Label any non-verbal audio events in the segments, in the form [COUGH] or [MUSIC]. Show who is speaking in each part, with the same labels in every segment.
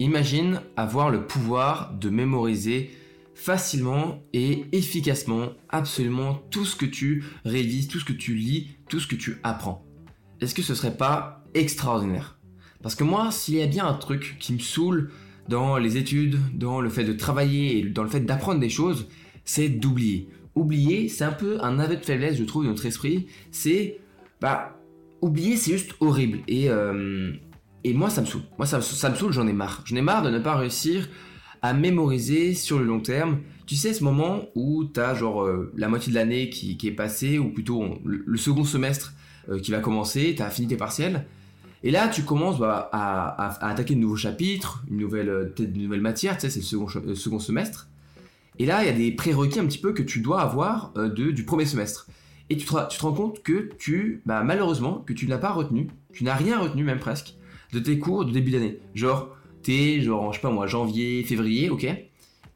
Speaker 1: Imagine avoir le pouvoir de mémoriser facilement et efficacement absolument tout ce que tu révises, tout ce que tu lis, tout ce que tu apprends. Est-ce que ce serait pas extraordinaire? Parce que moi, s'il y a bien un truc qui me saoule dans les études, dans le fait de travailler et dans le fait d'apprendre des choses, c'est d'oublier. Oublier, c'est un peu un aveu de faiblesse, je trouve, de notre esprit. C'est, bah, oublier, c'est juste horrible. Et, euh, et moi, ça me saoule. Moi, ça, ça me saoule, j'en ai marre. J'en ai marre de ne pas réussir à mémoriser sur le long terme. Tu sais, ce moment où tu as genre euh, la moitié de l'année qui, est passée, ou plutôt le, second semestre euh, qui va commencer, tu as fini tes partiels. Et là, tu commences bah, à, attaquer de nouveaux chapitres, une nouvelle, peut-être une nouvelle matière, tu sais, c'est le second, second semestre. Et là, il y a des prérequis un petit peu que tu dois avoir de, du premier semestre. Et tu te, tu rends compte que tu, bah, malheureusement, que tu n'as pas retenu, tu n'as rien retenu même presque, de tes cours de début d'année. Genre, t'es genre, je sais pas moi, janvier, février, ok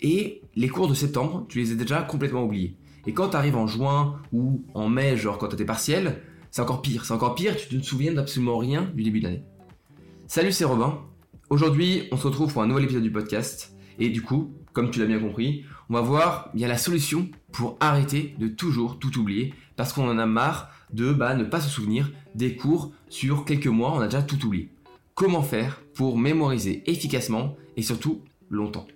Speaker 1: Et les cours de septembre, tu les as déjà complètement oubliés. Et quand t'arrives en juin ou en mai, genre quand t'as tes partiels, c'est encore pire. C'est encore pire, tu te souviens d'absolument rien du début de l'année. Salut, c'est Robin. Aujourd'hui, on se retrouve pour un nouvel épisode du podcast. Et du coup, comme tu l'as bien compris, on va voir bien la solution pour arrêter de toujours tout oublier parce qu'on en a marre de bah, ne pas se souvenir des cours sur quelques mois, on a déjà tout oublié comment faire pour mémoriser efficacement et surtout longtemps?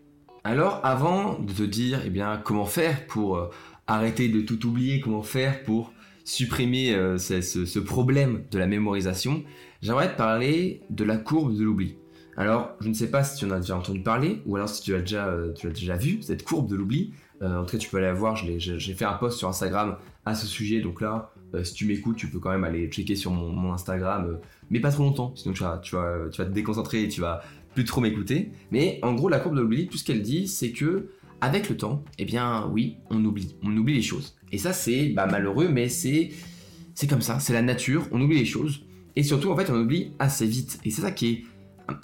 Speaker 1: Alors avant de te dire eh comment faire pour euh, arrêter de tout oublier, comment faire pour supprimer euh, ce, problème de la mémorisation, j'aimerais te parler de la courbe de l'oubli. Alors, je ne sais pas si tu en as déjà entendu parler, ou alors si tu as déjà, euh, vu cette courbe de l'oubli. en tout cas, tu peux aller la voir, j'ai fait un post sur Instagram à ce sujet, donc là, euh, si tu m'écoutes, tu peux quand même aller checker sur mon, Instagram, euh, mais pas trop longtemps, sinon tu vas, tu, te déconcentrer et tu vas plus trop m'écouter. Mais en gros, la courbe de l'oubli, tout ce qu'elle dit, c'est que avec le temps, eh bien oui, on oublie, on oublie les choses. Et ça, c'est bah, malheureux, mais c'est comme ça, c'est la nature, on oublie les choses. Et surtout, en fait, on oublie assez vite. Et c'est ça qui, est,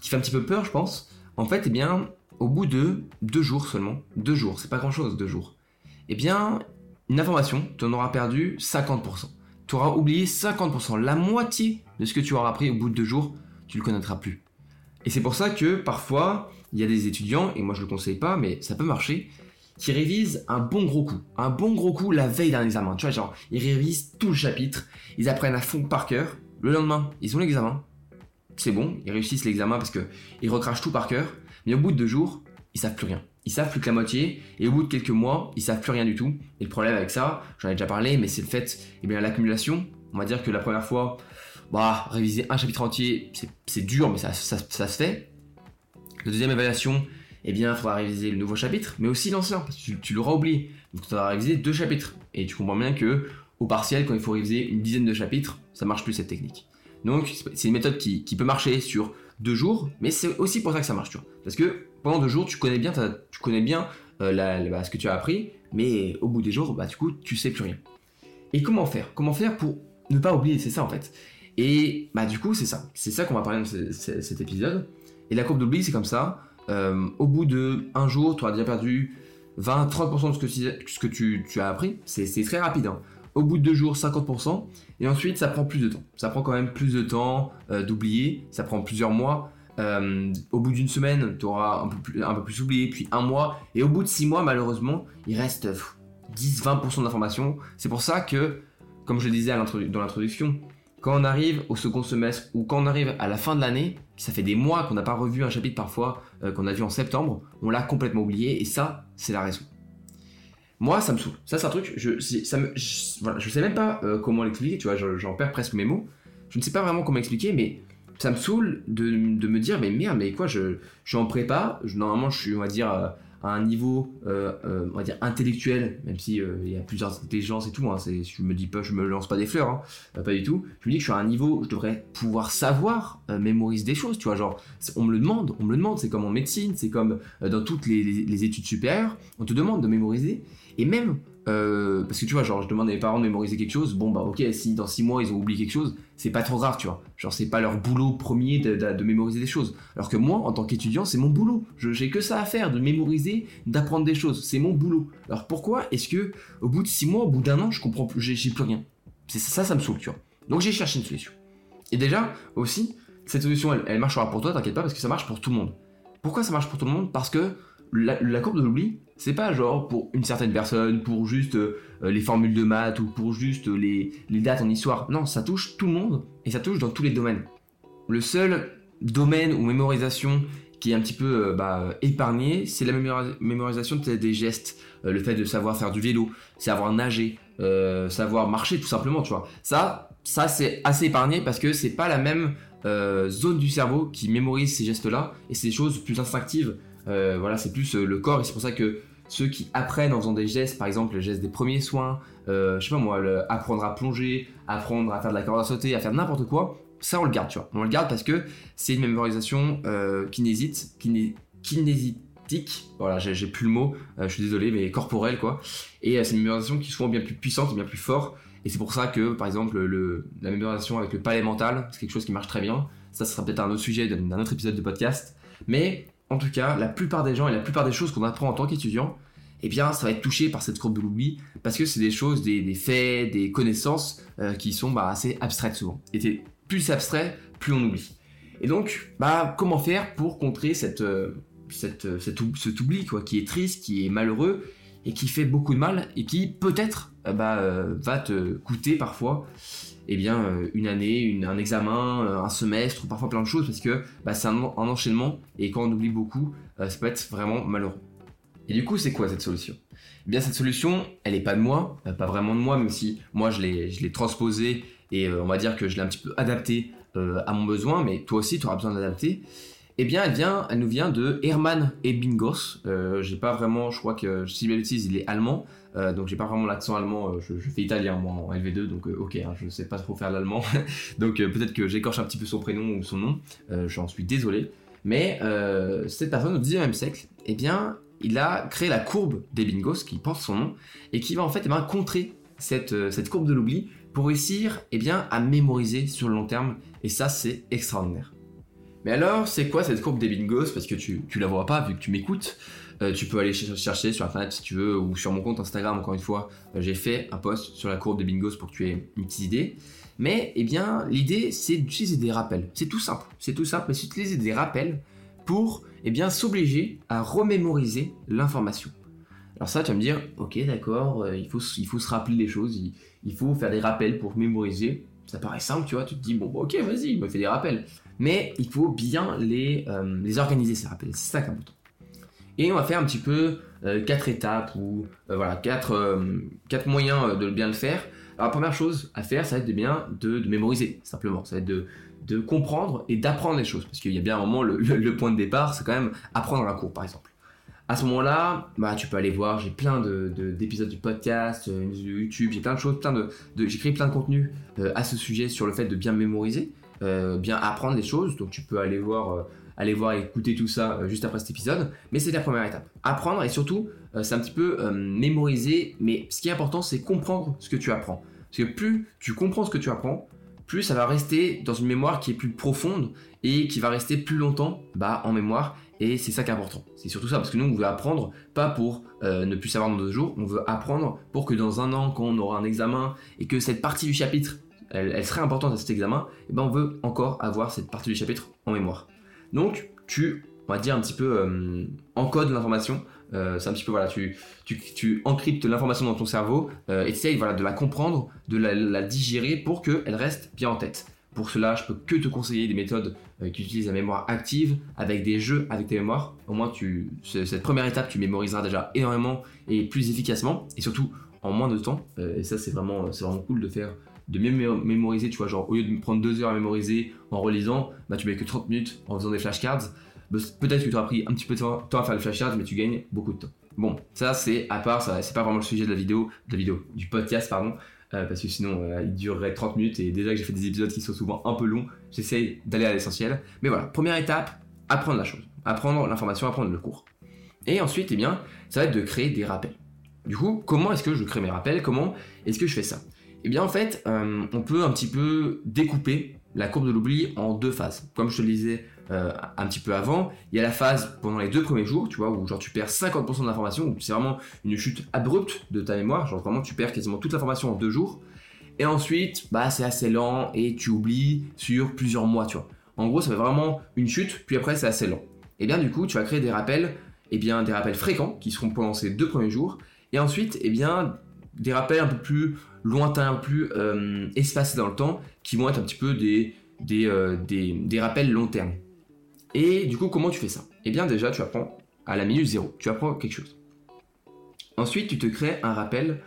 Speaker 1: qui fait un petit peu peur, je pense. En fait, eh bien, au bout de deux jours seulement, deux jours, c'est pas grand chose, deux jours, eh bien, une information, tu en auras perdu 50%. Tu auras oublié 50%, la moitié de ce que tu auras appris au bout de deux jours, tu le connaîtras plus. Et c'est pour ça que parfois, il y a des étudiants, et moi je le conseille pas, mais ça peut marcher, qui révisent un bon gros coup. Un bon gros coup la veille d'un examen. Tu vois, genre, ils révisent tout le chapitre, ils apprennent à fond par cœur. Le lendemain, ils ont l'examen. C'est bon, ils réussissent l'examen parce qu'ils recrachent tout par cœur. Mais au bout de deux jours, ils savent plus rien ils savent plus que la moitié, et au bout de quelques mois, ils savent plus rien du tout. Et le problème avec ça, j'en ai déjà parlé, mais c'est le fait, eh bien, l'accumulation. On va dire que la première fois, bah, réviser un chapitre entier, c'est dur, mais ça, se fait. La deuxième évaluation, eh bien, il faudra réviser le nouveau chapitre, mais aussi l'ancien, parce que tu, l'auras oublié. Donc, tu vas réviser deux chapitres. Et tu comprends bien que, au partiel, quand il faut réviser une dizaine de chapitres, ça marche plus cette technique. Donc, c'est une méthode qui, peut marcher sur deux jours, mais c'est aussi pour ça que ça marche, tu vois. Parce que pendant deux jours, tu connais bien, tu connais bien euh, bah, ce que tu as appris, mais au bout des jours, bah, du coup, tu sais plus rien. Et comment faire? Comment faire pour ne pas oublier? C'est ça en fait. Et bah du coup, c'est ça. C'est ça qu'on va parler dans cet épisode. Et la courbe d'oubli, c'est comme ça. Euh, au bout de un jour, tu auras déjà perdu 20-30% de ce que, ce que tu, as appris. C'est très rapide. Hein. Au bout de deux jours, 50%. Et ensuite, ça prend plus de temps. Ça prend quand même plus de temps euh, d'oublier. Ça prend plusieurs mois. Euh, au bout d'une semaine, tu auras un peu, plus, oublié, puis un mois, et au bout de six mois, malheureusement, il reste 10-20% d'informations. C'est pour ça que, comme je le disais dans l'introduction, quand on arrive au second semestre ou quand on arrive à la fin de l'année, ça fait des mois qu'on n'a pas revu un chapitre parfois euh, qu'on a vu en septembre, on l'a complètement oublié, et ça, c'est la raison. Moi, ça me saoule. Ça, c'est un truc, je, ça sais même pas euh, comment l'expliquer, tu vois, j'en perds presque mes mots. Je ne sais pas vraiment comment expliquer, mais ça me saoule de, me dire mais merde mais quoi je, je suis en prépa normalement je suis on va dire euh, un niveau euh, euh, on va dire intellectuel même si il y a plusieurs intelligences et tout hein, je me dis pas je me lance pas des fleurs hein, pas du tout. Je me dis que je suis à un niveau où je devrais pouvoir savoir mémoriser des choses tu vois genre on me le demande on me le demande c'est comme en médecine c'est comme dans toutes les, études supérieures on te demande de mémoriser. Et même euh, parce que tu vois, genre, je demande à mes parents de mémoriser quelque chose. Bon, bah, ok, si dans 6 mois ils ont oublié quelque chose, c'est pas trop grave, tu vois. Genre, c'est pas leur boulot premier de, mémoriser des choses. Alors que moi, en tant qu'étudiant, c'est mon boulot. J'ai que ça à faire, de mémoriser, d'apprendre des choses. C'est mon boulot. Alors pourquoi est-ce que, au bout de 6 mois, au bout d'un an, je comprends plus, j'ai plus rien? C'est ça, ça me saoule, tu vois. Donc j'ai cherché une solution. Et déjà, aussi, cette solution, elle, elle marchera pour toi, t'inquiète pas, parce que ça marche pour tout le monde. Pourquoi ça marche pour tout le monde? Parce que la, courbe de l'oubli, c'est pas genre pour une certaine personne, pour juste euh, les formules de maths ou pour juste les, dates en histoire. Non, ça touche tout le monde et ça touche dans tous les domaines. Le seul domaine ou mémorisation qui est un petit peu euh, bah, épargné, c'est la mémorisation des gestes. Euh, le fait de savoir faire du vélo, savoir nager, savoir marcher tout simplement, tu vois. Ça, ça c'est assez épargné parce que c'est pas la même zone du cerveau qui mémorise ces gestes-là et c'est des choses plus instinctives. Euh, voilà, c'est plus euh, le corps et c'est pour ça que ceux qui apprennent en faisant des gestes, par exemple le geste des premiers soins, euh, je sais pas moi, apprendre à plonger, apprendre à faire de la corde à sauter, à faire n'importe quoi, ça on le garde, tu vois. On le garde parce que c'est une mémorisation euh, kinésite, kinésitique, voilà, j'ai plus le mot, je suis désolé, mais corporelle quoi. Et c'est une mémorisation qui est souvent bien plus puissante bien plus forte. Et c'est pour ça que, par exemple, la mémorisation avec le palais mental, c'est quelque chose qui marche très bien. Ça, ce sera peut-être un autre sujet d'un autre épisode de podcast. Mais en tout cas, la plupart des gens et la plupart des choses qu'on apprend en tant qu'étudiant, eh bien, ça va être touché par cette courbe de l'oubli parce que c'est des choses, des, faits, des connaissances euh, qui sont bah, assez abstraites souvent. Et plus c'est abstrait, plus on oublie. Et donc, bah, comment faire pour contrer cette, euh, cette, cet oubli quoi, qui est triste, qui est malheureux et qui fait beaucoup de mal et qui peut-être euh, bah, va te coûter parfois eh bien, euh, une année, un examen, euh, un semestre, parfois plein de choses, parce que bah, c'est un, enchaînement, et quand on oublie beaucoup, euh, ça peut être vraiment malheureux. Et du coup, c'est quoi cette solution? Eh bien, cette solution, elle n'est pas de moi, pas vraiment de moi, même si moi, je l'ai transposée, et on va dire que je l'ai un petit peu adaptée à mon besoin, mais toi aussi, tu auras besoin d'adapter. Eh bien, elle, vient, elle nous vient de Hermann Ebbinghaus. j'ai pas vraiment, je crois que, si je l'utilise, il est allemand, euh, donc j'ai pas vraiment l'accent allemand, euh, je, fais italien moi en LV2, donc euh, ok, hein, je sais pas trop faire l'allemand, [LAUGHS] donc peut-être que j'écorche un petit peu son prénom ou son nom, j'en suis désolé. Mais cette personne au 19e siècle, eh bien, il a créé la courbe des bingos, qui porte son nom, et qui va en fait eh contrer cette, cette courbe de l'oubli pour réussir eh bien, à mémoriser sur le long terme, et ça c'est extraordinaire. Mais alors, c'est quoi cette courbe des bingos? Parce que tu, tu la vois pas vu que tu m'écoutes. Euh, tu peux aller chercher sur internet si tu veux, ou sur mon compte Instagram, encore une fois, euh, j'ai fait un post sur la courbe des bingos pour que tu aies une petite idée. Mais eh bien, l'idée, c'est d'utiliser des rappels. C'est tout simple. C'est tout simple, mais c'est d'utiliser des rappels pour eh bien, s'obliger à remémoriser l'information. Alors ça, tu vas me dire, ok, d'accord, euh, il, faut, il faut se rappeler des choses, il, faut faire des rappels pour mémoriser. Ça paraît simple, tu vois, tu te dis, bon, ok, vas-y, me fais des rappels. Mais il faut bien les, les organiser, ces rappels. C'est ça qui est. Et on va faire un petit peu euh, quatre étapes ou euh, voilà quatre, euh, quatre moyens de bien le faire. Alors la première chose à faire, ça va être de bien de, mémoriser simplement. Ça va être de, de comprendre et d'apprendre les choses. Parce qu'il y a bien un moment, le, point de départ, c'est quand même apprendre un cours par exemple. À ce moment-là, bah, tu peux aller voir, j'ai plein d'épisodes de, du podcast, YouTube, j'ai plein de choses, plein de, créé plein de contenus à ce sujet sur le fait de bien mémoriser, bien apprendre les choses. Donc tu peux aller voir allez voir et écouter tout ça euh, juste après cet épisode. Mais c'est la première étape. Apprendre et surtout, euh, c'est un petit peu euh, mémoriser. Mais ce qui est important, c'est comprendre ce que tu apprends. Parce que plus tu comprends ce que tu apprends, plus ça va rester dans une mémoire qui est plus profonde et qui va rester plus longtemps bah, en mémoire. Et c'est ça qui est important. C'est surtout ça, parce que nous, on veut apprendre, pas pour ne plus savoir dans deux jours, on veut apprendre pour que dans un an, quand on aura un examen, et que cette partie du chapitre, elle, serait importante à cet examen, et eh ben on veut encore avoir cette partie du chapitre en mémoire. Donc, tu, on va dire un petit peu, euh, encodes l'information. Euh, c'est un petit peu, voilà, tu, tu, encryptes l'information dans ton cerveau euh, tu voilà, de la comprendre, de la, digérer pour qu'elle reste bien en tête. Pour cela, je peux que te conseiller des méthodes qui utilisent la mémoire active avec des jeux avec tes mémoires. Au moins, tu, cette première étape, tu mémoriseras déjà énormément et plus efficacement et surtout en moins de temps. et ça, c'est vraiment, c'est vraiment cool de faire de mieux mémoriser, tu vois, genre au lieu de me prendre deux heures à mémoriser en relisant, bah tu mets que 30 minutes en faisant des flashcards. Bah, peut-être que tu auras pris un petit peu de temps à faire les flashcards, mais tu gagnes beaucoup de temps. Bon, ça c'est à part, c'est pas vraiment le sujet de la vidéo, de la vidéo, du podcast, pardon, euh, parce que sinon euh, il durerait 30 minutes et déjà que j'ai fait des épisodes qui sont souvent un peu longs, j'essaye d'aller à l'essentiel. Mais voilà, première étape, apprendre la chose, apprendre l'information, apprendre le cours. Et ensuite, eh bien, ça va être de créer des rappels. Du coup, comment est-ce que je crée mes rappels? Comment est-ce que je fais ça? Eh bien en fait, euh, on peut un petit peu découper la courbe de l'oubli en deux phases. Comme je te le disais euh, un petit peu avant, il y a la phase pendant les deux premiers jours, tu vois, où genre tu perds 50% de l'information, où c'est vraiment une chute abrupte de ta mémoire, genre vraiment tu perds quasiment toute l'information en deux jours. Et ensuite, bah c'est assez lent et tu oublies sur plusieurs mois, tu vois. En gros, ça fait vraiment une chute, puis après c'est assez lent. Et bien du coup, tu vas créer des rappels, et bien des rappels fréquents qui seront pendant ces deux premiers jours, et ensuite, et bien des rappels un peu plus lointains, un peu plus euh, espacés dans le temps, qui vont être un petit peu des, des, euh, rappels long terme. Et du coup, comment tu fais ça? Eh bien déjà, tu apprends à la minute zéro, tu apprends quelque chose. Ensuite, tu te crées un rappel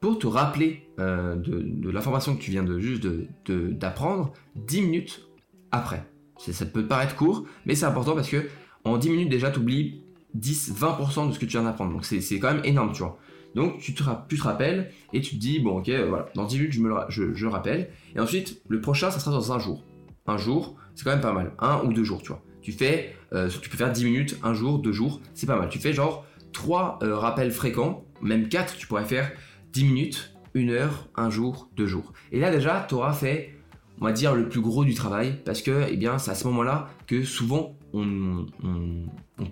Speaker 1: pour te rappeler euh, de, l'information que tu viens de juste d'apprendre de, 10 minutes après. Ça peut paraître court, mais c'est important parce que en 10 minutes déjà, tu oublies 10-20% de ce que tu viens d'apprendre. Donc c'est quand même énorme, tu vois. Donc tu te, rappelles et tu te dis, bon ok, voilà, dans 10 minutes je me rappelle. Et ensuite, le prochain, ça sera dans un jour. Un jour, c'est quand même pas mal. Un ou deux jours, tu vois. Tu fais, euh, tu peux faire 10 minutes, un jour, deux jours, c'est pas mal. Tu fais genre 3 euh, rappels fréquents, même 4, tu pourrais faire 10 minutes, 1 heure, un jour, deux jours. Et là déjà, tu auras fait, on va dire, le plus gros du travail, parce que eh bien, c'est à ce moment-là que souvent on,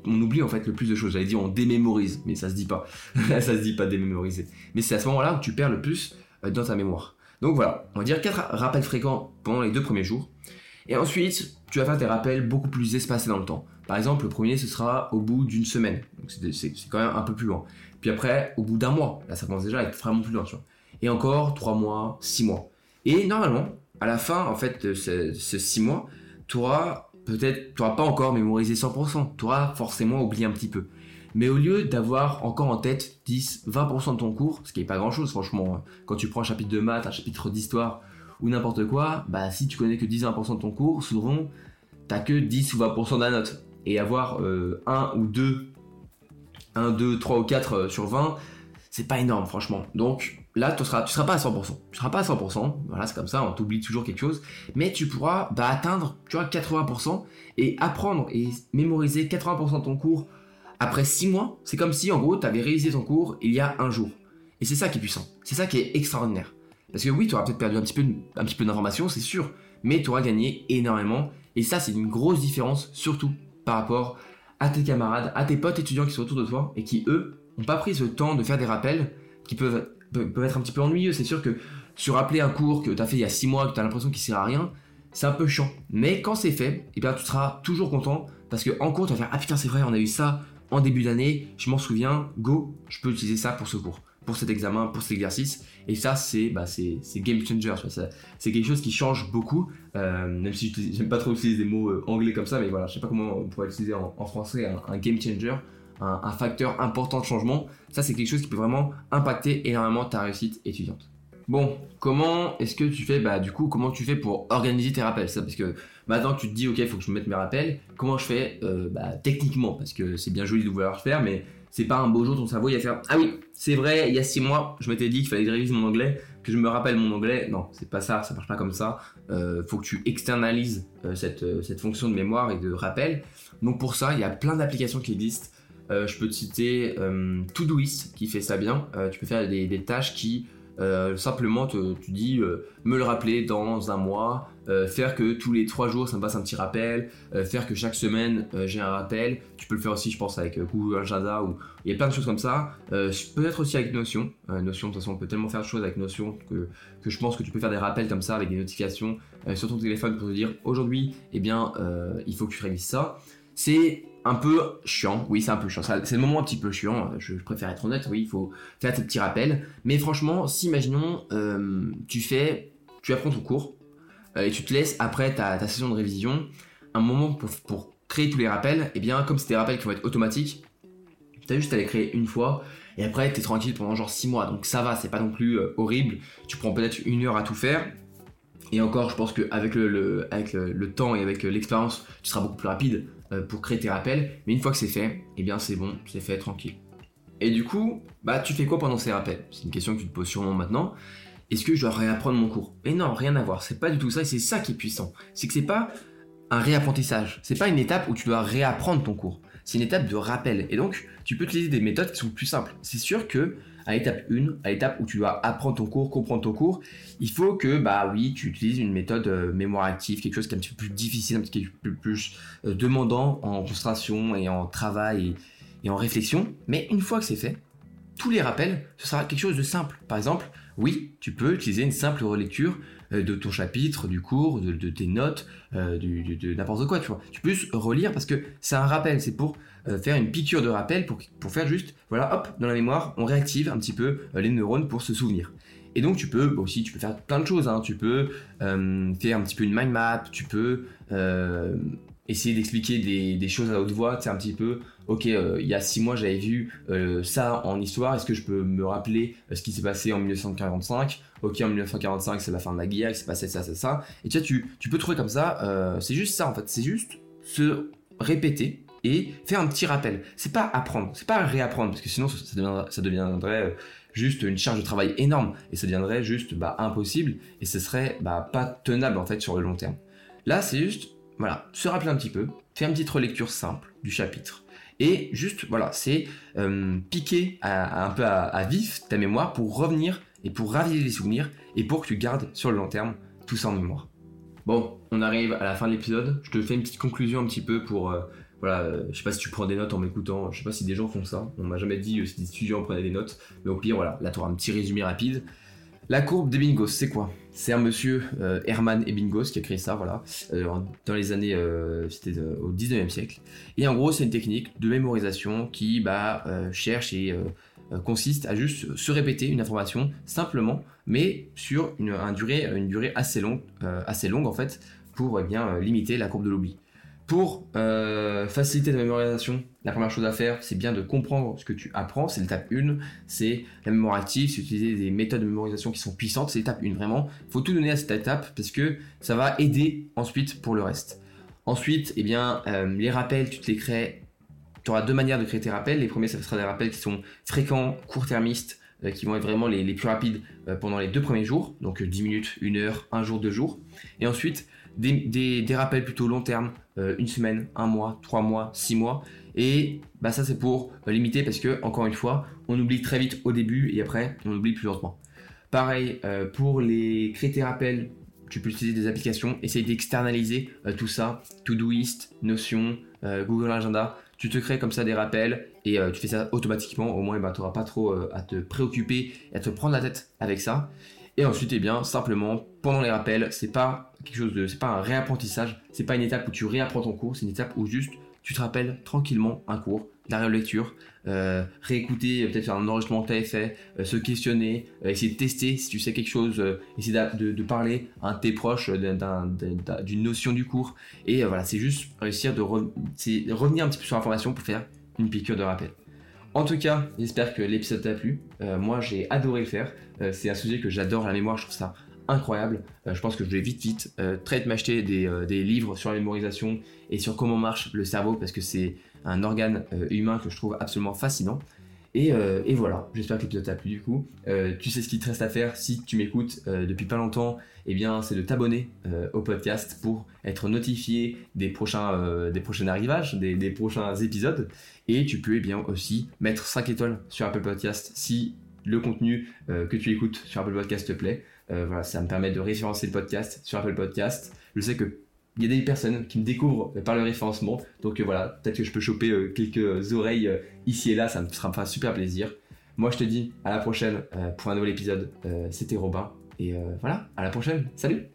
Speaker 1: oublie en fait le plus de choses. J'allais dire on démémorise, mais ça se dit pas. [LAUGHS] ça se dit pas démémoriser. Mais c'est à ce moment-là que tu perds le plus euh, dans ta mémoire. Donc voilà, on va dire 4 rappels fréquents pendant les deux premiers jours. Et ensuite, tu vas faire des rappels beaucoup plus espacés dans le temps. Par exemple, le premier, ce sera au bout d'une semaine. Donc c'est quand même un peu plus loin. Puis après, au bout d'un mois. Là, ça commence déjà à être vraiment plus loin. Et encore 3 mois, 6 mois. Et normalement, à la fin, en fait, de ces 6 mois, tu auras peut-être, tu n'auras pas encore mémorisé 100%. Tu auras forcément oublié un petit peu. Mais au lieu d'avoir encore en tête 10, 20% de ton cours, ce qui n'est pas grand chose, franchement, hein. quand tu prends un chapitre de maths, un chapitre d'histoire, ou n'importe quoi, bah si tu connais que 10-20% de ton cours, souvent t'as que 10 ou 20% de la note. Et avoir 1 euh, ou 2, 1, 2, 3 ou 4 euh, sur 20, c'est pas énorme franchement. Donc là, tu seras, seras pas à 100%. Tu seras pas à 100%, voilà, c'est comme ça, on t'oublie toujours quelque chose. Mais tu pourras bah, atteindre, tu vois, 80% et apprendre et mémoriser 80% de ton cours après 6 mois. C'est comme si en gros, tu avais réalisé ton cours il y a un jour. Et c'est ça qui est puissant. C'est ça qui est extraordinaire. Parce que oui, tu auras peut-être perdu un petit peu, un petit peu d'informations, c'est sûr, mais tu auras gagné énormément. Et ça, c'est une grosse différence, surtout par rapport à tes camarades, à tes potes étudiants qui sont autour de toi et qui, eux, n'ont pas pris ce temps de faire des rappels qui peuvent, peuvent être un petit peu ennuyeux. C'est sûr que se rappeler un cours que tu as fait il y a 6 mois, que tu as l'impression qu'il sert à rien, c'est un peu chiant. Mais quand c'est fait, eh bien, tu seras toujours content parce que en cours, tu vas faire Ah putain, c'est vrai, on a eu ça en début d'année, je m'en souviens, go, je peux utiliser ça pour ce cours pour cet examen, pour cet exercice. Et ça, c'est bah, game changer. C'est quelque chose qui change beaucoup, euh, même si j'aime pas trop utiliser des mots euh, anglais comme ça, mais voilà, je sais pas comment on pourrait utiliser en, français un, game changer, un, facteur important de changement. Ça, c'est quelque chose qui peut vraiment impacter énormément ta réussite étudiante. Bon, comment est-ce que tu fais, bah du coup, comment tu fais pour organiser tes rappels? Ça Parce que maintenant tu te dis, ok, il faut que je me mette mes rappels, comment je fais euh, bah, techniquement? Parce que c'est bien joli de vouloir le faire, mais c'est pas un beau jour ton cerveau il faire ah oui c'est vrai il y a six mois je m'étais dit qu'il fallait que je révise mon anglais que je me rappelle mon anglais. Non c'est pas ça ça marche pas comme ça. Euh, faut que tu externalises euh, cette, euh, cette fonction de mémoire et de rappel. Donc pour ça il y a plein d'applications qui existent je peux te citer Todoist qui fait ça bien tu peux faire des, tâches qui euh, simplement, tu dis euh, me le rappeler dans un mois, euh, faire que tous les trois jours ça me passe un petit rappel, faire que chaque semaine j'ai un rappel. Tu peux le faire aussi, je pense, avec Google Agenda ou il y a plein de choses comme ça. Peut-être aussi avec Notion. Notion, de toute façon, on peut tellement faire de choses avec Notion que, que je pense que tu peux faire des rappels comme ça avec des notifications sur ton téléphone pour te dire aujourd'hui, eh bien, il faut que tu révises ça. C'est un peu chiant, oui c'est un peu chiant, c'est le moment un petit peu chiant, je, préfère être honnête, oui il faut faire tes petits rappels, mais franchement si imaginons euh, tu fais, tu apprends ton cours euh, et tu te laisses après ta, session de révision un moment pour, créer tous les rappels, et eh bien comme c'est des rappels qui vont être automatiques, tu as juste à les créer une fois et après tu es tranquille pendant genre 6 mois, donc ça va, c'est pas non plus euh, horrible, tu prends peut-être une heure à tout faire, et encore, je pense qu'avec avec le, temps et avec l'expérience, tu seras beaucoup plus rapide. Euh, pour créer tes rappels, mais une fois que c'est fait, eh bien c'est bon, c'est fait, tranquille. Et du coup, bah tu fais quoi pendant ces rappels? C'est une question que tu te poses sûrement maintenant. Est-ce que je dois réapprendre mon cours? Et non, rien à voir, c'est pas du tout ça, et c'est ça qui est puissant. C'est que c'est pas un réapprentissage, c'est pas une étape où tu dois réapprendre ton cours. C'est une étape de rappel. Et donc, tu peux utiliser des méthodes qui sont plus simples. C'est sûr que à l'étape 1, à l'étape où tu dois apprendre ton cours, comprendre ton cours, il faut que, bah oui, tu utilises une méthode euh, mémoire active, quelque chose qui est un petit peu plus difficile, un petit peu plus, euh, demandant en concentration et en travail et, en réflexion. Mais une fois que c'est fait, tous les rappels, ce sera quelque chose de simple. Par exemple, oui, tu peux utiliser une simple relecture de ton chapitre, du cours, de, tes notes, de, n'importe quoi, tu vois. Tu peux juste relire parce que c'est un rappel, c'est pour euh, faire une piqûre de rappel pour, pour faire juste, voilà, hop, dans la mémoire, on réactive un petit peu euh, les neurones pour se souvenir. Et donc tu peux aussi, tu peux faire plein de choses. Hein. Tu peux euh, faire un petit peu une mind map. Tu peux essayer d'expliquer des, choses à haute voix. C'est un petit peu, ok, il y a six mois j'avais vu ça en histoire. Est-ce que je peux me rappeler ce qui s'est passé en 1945 Ok, en 1945 c'est la fin de la guerre. Il s'est passé ça, ça, ça. Et tu vois, tu, peux trouver comme ça. c'est juste ça en fait. C'est juste se répéter et faire un petit rappel. C'est pas apprendre, c'est pas réapprendre, parce que sinon ça deviendrait, euh, juste une charge de travail énorme et ça deviendrait juste bah, impossible et ce serait bah, pas tenable en fait sur le long terme. Là, c'est juste voilà, se rappeler un petit peu, faire une petite relecture simple du chapitre. Et juste, voilà, c'est euh, piquer un peu à, vif ta mémoire pour revenir et pour raviver les souvenirs et pour que tu gardes sur le long terme tout ça en mémoire. Bon, on arrive à la fin de l'épisode. Je te fais une petite conclusion un petit peu pour euh, voilà, euh, je sais pas si tu prends des notes en m'écoutant, je sais pas si des gens font ça. On m'a jamais dit si des étudiants prenaient des notes, mais au pire, voilà, là tu auras un petit résumé rapide. La courbe des bingos, c'est quoi? C'est un monsieur euh, Ebbinghaus qui a créé ça, voilà, dans les années, c'était au 19e siècle. Et en gros, c'est une technique de mémorisation qui bah, cherche et consiste à juste se répéter une information simplement, mais sur une, durée, une durée assez longue, assez longue en fait, pour eh bien limiter la courbe de l'oubli. Pour euh, faciliter ta mémorisation, la première chose à faire, c'est bien de comprendre ce que tu apprends. C'est l'étape 1. C'est la mémoire active, c'est utiliser des méthodes de mémorisation qui sont puissantes. C'est l'étape 1. Vraiment, il faut tout donner à cette étape parce que ça va aider ensuite pour le reste. Ensuite, eh bien, euh, les rappels, tu te les crées. Tu auras deux manières de créer tes rappels. Les premiers, ça sera des rappels qui sont fréquents, court-termistes, euh, qui vont être vraiment les, plus rapides pendant les deux premiers jours. Donc 10 minutes, 1 heure, 1 jour, 2 jours. Et ensuite, des rappels plutôt long terme, euh, une semaine, un mois, trois mois, six mois. Et bah, ça, c'est pour euh, limiter parce que, encore une fois, on oublie très vite au début et après, on oublie plus lentement. Pareil, euh, pour les critères rappels, tu peux utiliser des applications, essayer d'externaliser tout ça, Todoist, Notion, Google Agenda. Tu te crées comme ça des rappels et tu fais ça automatiquement. Au moins, bah, tu n'auras pas trop à te préoccuper et à te prendre la tête avec ça. Et ensuite, eh bien, simplement, pendant les rappels, c'est pas quelque chose de, c'est pas un réapprentissage, c'est pas une étape où tu réapprends ton cours, c'est une étape où juste tu te rappelles tranquillement un cours, la lecture, euh, réécouter, peut-être faire un enregistrement que tu fait, euh, se questionner, euh, essayer de tester si tu sais quelque chose, essayer de, parler à tes proches d'une notion du cours. Et voilà, c'est juste réussir de revenir un petit peu sur l'information pour faire une piqûre de rappel. En tout cas, j'espère que l'épisode t'a plu. Euh, moi, j'ai adoré le faire. Euh, c'est un sujet que j'adore, la mémoire, je trouve ça incroyable. Euh, je pense que je vais vite, vite, très vite m'acheter des, livres sur la mémorisation et sur comment marche le cerveau, parce que c'est un organe humain que je trouve absolument fascinant. Et, voilà, j'espère que l'épisode t'a plu du coup. tu sais ce qu'il te reste à faire si tu m'écoutes depuis pas longtemps eh bien, c'est de t'abonner euh, au podcast pour être notifié des prochains, euh, des prochains arrivages, des, prochains épisodes. Et tu peux eh bien aussi mettre 5 étoiles sur Apple Podcast si le contenu euh, que tu écoutes sur Apple Podcast te plaît. Euh, voilà, ça me permet de référencer le podcast sur Apple Podcast. Je sais que il y a des personnes qui me découvrent par le référencement. Donc euh, voilà, peut-être que je peux choper euh, quelques oreilles ici et là, ça me fera, me fera, super plaisir. Moi je te dis à la prochaine pour un nouvel épisode. C'était Robin. Et voilà, à la prochaine. Salut